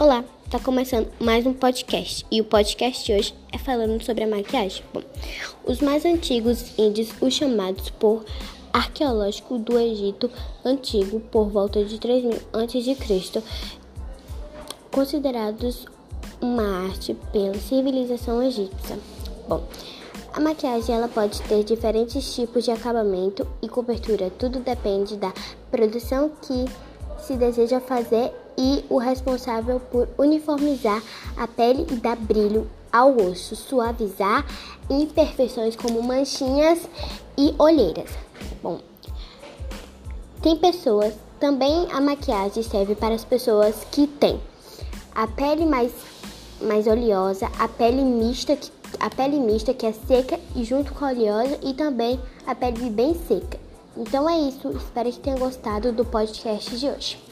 Olá, tá começando mais um podcast e o podcast de hoje é falando sobre a maquiagem. Bom, os mais antigos índios, os chamados por arqueológico do Egito Antigo por volta de 3000 a.C., considerados uma arte pela civilização egípcia. Bom, a maquiagem ela pode ter diferentes tipos de acabamento e cobertura, tudo depende da produção que se deseja fazer e o responsável por uniformizar a pele e dar brilho ao osso, suavizar imperfeições como manchinhas e olheiras. Bom, tem pessoas, também a maquiagem serve para as pessoas que têm a pele mais, mais oleosa, a pele mista que a pele mista que é seca e junto com a oleosa e também a pele bem seca. Então é isso, espero que tenham gostado do podcast de hoje.